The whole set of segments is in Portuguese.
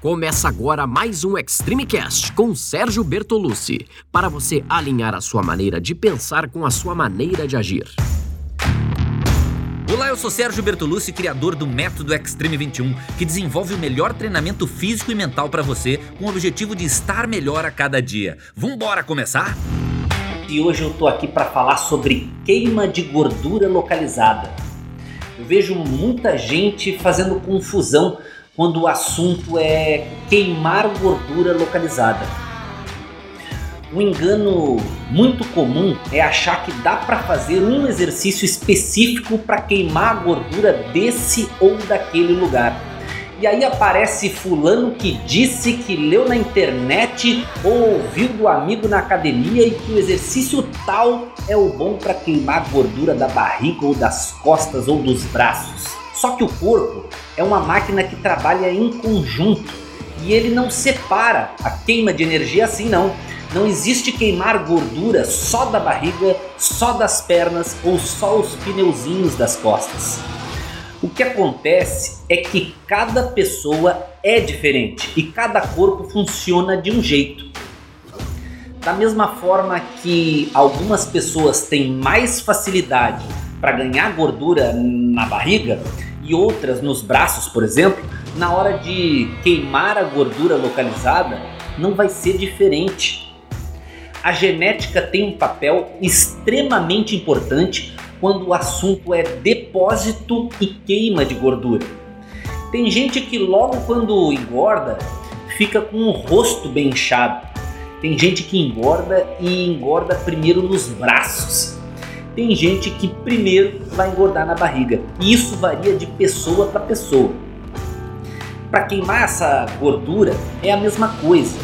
Começa agora mais um Extreme Cast com Sérgio Bertolucci, para você alinhar a sua maneira de pensar com a sua maneira de agir. Olá, eu sou Sérgio Bertolucci, criador do Método Extreme 21, que desenvolve o melhor treinamento físico e mental para você, com o objetivo de estar melhor a cada dia. Vambora começar? E hoje eu tô aqui para falar sobre queima de gordura localizada. Eu vejo muita gente fazendo confusão quando o assunto é queimar gordura localizada. Um engano muito comum é achar que dá para fazer um exercício específico para queimar a gordura desse ou daquele lugar. E aí aparece fulano que disse que leu na internet ou ouviu do amigo na academia e que o exercício tal é o bom para queimar a gordura da barriga ou das costas ou dos braços. Só que o corpo é uma máquina que trabalha em conjunto e ele não separa a queima de energia assim não. Não existe queimar gordura só da barriga, só das pernas ou só os pneuzinhos das costas. O que acontece é que cada pessoa é diferente e cada corpo funciona de um jeito. Da mesma forma que algumas pessoas têm mais facilidade para ganhar gordura na barriga, e outras nos braços, por exemplo, na hora de queimar a gordura localizada, não vai ser diferente. A genética tem um papel extremamente importante quando o assunto é depósito e queima de gordura. Tem gente que logo quando engorda fica com o rosto bem inchado. Tem gente que engorda e engorda primeiro nos braços tem gente que primeiro vai engordar na barriga. E isso varia de pessoa para pessoa. Para queimar essa gordura é a mesma coisa.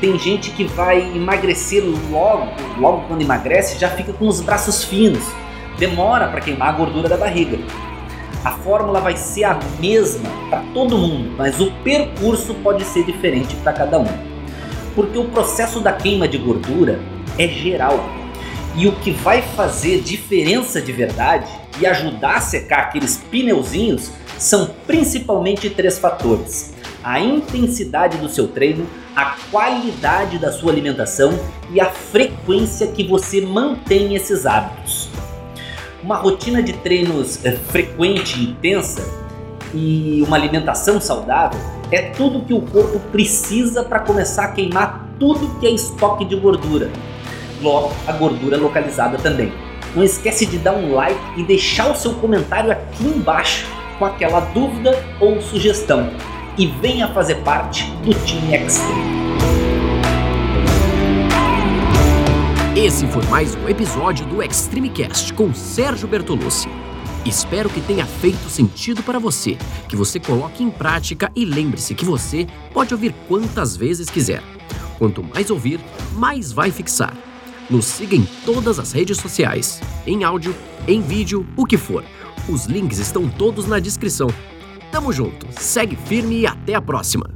Tem gente que vai emagrecer logo, logo quando emagrece, já fica com os braços finos. Demora para queimar a gordura da barriga. A fórmula vai ser a mesma para todo mundo, mas o percurso pode ser diferente para cada um. Porque o processo da queima de gordura é geral e o que vai fazer diferença de verdade e ajudar a secar aqueles pneuzinhos são principalmente três fatores: a intensidade do seu treino, a qualidade da sua alimentação e a frequência que você mantém esses hábitos. Uma rotina de treinos eh, frequente e intensa e uma alimentação saudável é tudo que o corpo precisa para começar a queimar tudo que é estoque de gordura logo a gordura localizada também. Não esquece de dar um like e deixar o seu comentário aqui embaixo com aquela dúvida ou sugestão. E venha fazer parte do time Extreme. Esse foi mais um episódio do Extreme Cast com Sérgio Bertolucci. Espero que tenha feito sentido para você, que você coloque em prática e lembre-se que você pode ouvir quantas vezes quiser. Quanto mais ouvir, mais vai fixar. Nos siga em todas as redes sociais, em áudio, em vídeo, o que for. Os links estão todos na descrição. Tamo junto, segue firme e até a próxima!